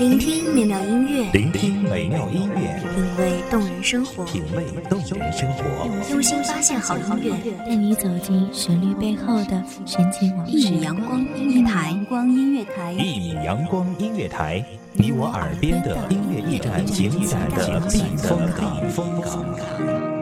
聆听美妙音乐，聆听美妙音乐，品味动人生活，品味动人生活，用心发现好音乐，带你走进旋律背后的神奇往事。一米阳光音乐台，光音乐台，一米阳光音乐台，你我耳边的音乐驿站，情感的避风港。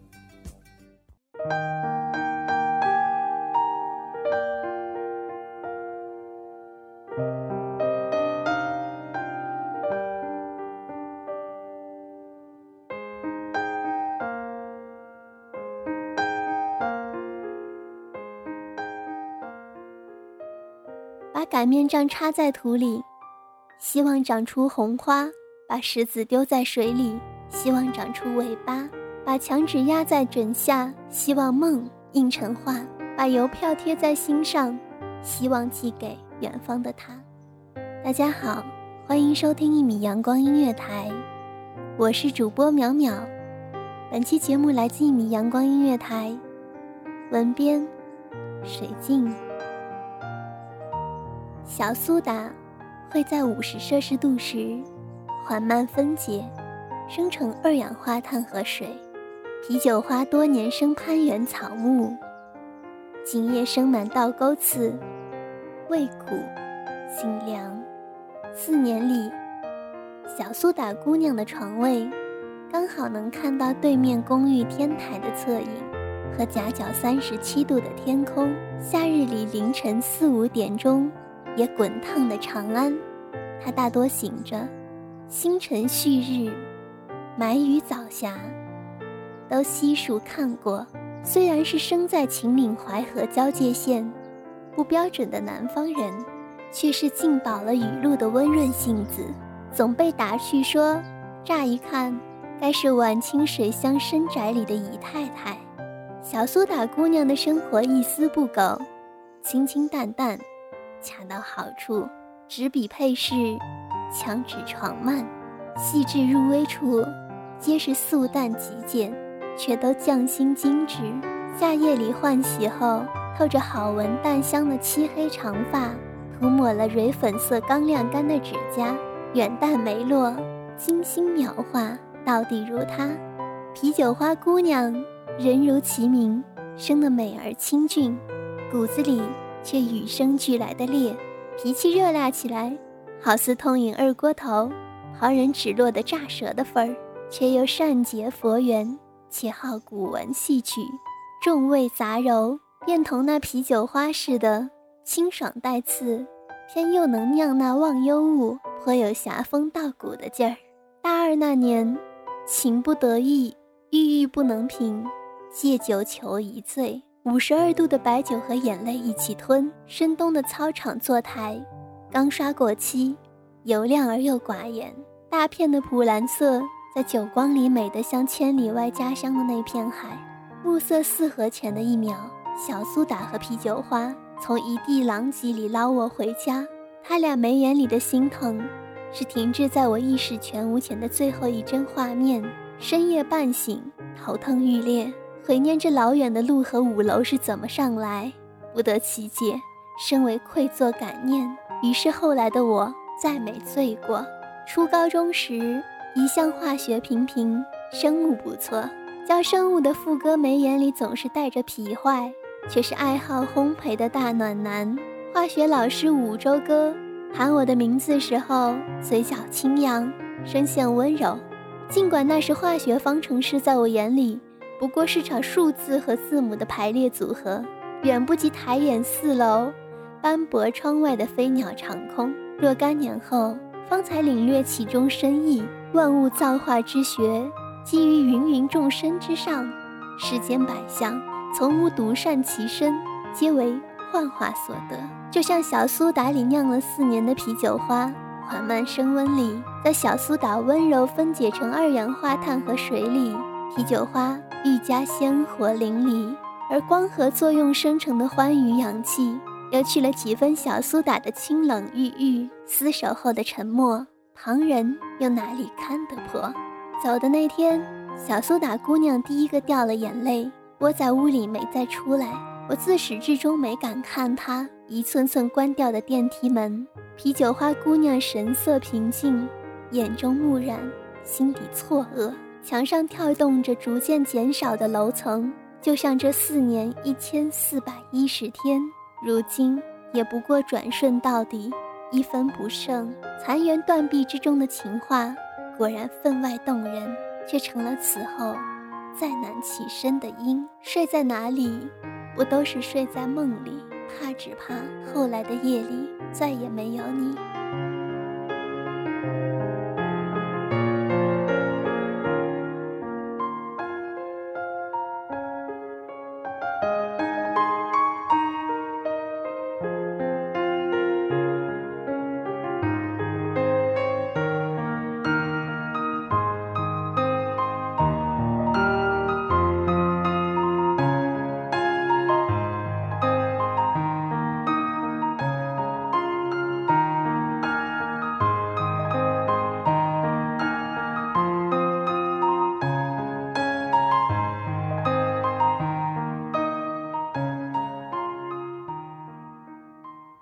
把擀面杖插在土里，希望长出红花；把石子丢在水里，希望长出尾巴；把墙纸压在枕下，希望梦印成画；把邮票贴在心上，希望寄给远方的他。大家好，欢迎收听一米阳光音乐台，我是主播淼淼。本期节目来自一米阳光音乐台，文编水静。小苏打会在五十摄氏度时缓慢分解，生成二氧化碳和水。啤酒花多年生攀援草木，茎叶生满倒钩刺，味苦性凉。四年里，小苏打姑娘的床位刚好能看到对面公寓天台的侧影和夹角三十七度的天空。夏日里凌晨四五点钟。也滚烫的长安，他大多醒着，星辰旭日，买雨早霞，都悉数看过。虽然是生在秦岭淮河交界线，不标准的南方人，却是浸饱了雨露的温润性子，总被打趣说，乍一看，该是晚清水乡深宅里的姨太太。小苏打姑娘的生活一丝不苟，清清淡淡。恰到好处，纸笔配饰，墙纸床幔，细致入微处，皆是素淡极简，却都匠心精致。夏夜里换洗后，透着好闻淡香的漆黑长发，涂抹了蕊粉色刚晾干的指甲，远淡眉落，精心描画，到底如她。啤酒花姑娘，人如其名，生得美而清俊，骨子里。却与生俱来的烈，脾气热辣起来，好似痛饮二锅头，旁人只落得炸舌的份儿，却又善结佛缘，且好古文戏曲，众味杂糅，便同那啤酒花似的清爽带刺，偏又能酿那忘忧物，颇有侠风道骨的劲儿。大二那年，情不得意，郁郁不能平，借酒求一醉。五十二度的白酒和眼泪一起吞。深冬的操场坐台，刚刷过漆，油亮而又寡言。大片的普蓝色在酒光里美得像千里外家乡的那片海。暮色四合前的一秒，小苏打和啤酒花从一地狼藉里捞我回家。他俩眉眼里的心疼，是停滞在我意识全无前的最后一帧画面。深夜半醒，头疼欲裂。回念这老远的路和五楼是怎么上来，不得其解，深为愧作感念。于是后来的我再没醉过。初高中时一向化学平平，生物不错。教生物的副歌眉眼里总是带着痞坏，却是爱好烘焙的大暖男。化学老师五洲哥喊我的名字时候，嘴角轻扬，声线温柔。尽管那时化学方程式在我眼里。不过是场数字和字母的排列组合，远不及抬眼四楼斑驳窗外的飞鸟长空。若干年后，方才领略其中深意。万物造化之学，基于芸芸众生之上，世间百象从无独善其身，皆为幻化所得。就像小苏打里酿了四年的啤酒花，缓慢升温里，在小苏打温柔分解成二氧化碳和水里，啤酒花愈加鲜活淋漓。而光合作用生成的欢愉氧气，又去了几分小苏打的清冷郁郁。厮守后的沉默，旁人又哪里看得破？走的那天，小苏打姑娘第一个掉了眼泪，窝在屋里没再出来。我自始至终没敢看她一寸寸关掉的电梯门。啤酒花姑娘神色平静，眼中木然，心底错愕。墙上跳动着逐渐减少的楼层。就像这四年一千四百一十天，如今也不过转瞬到底，一分不剩。残垣断壁之中的情话，果然分外动人，却成了此后再难起身的因。睡在哪里，不都是睡在梦里？怕只怕后来的夜里再也没有你。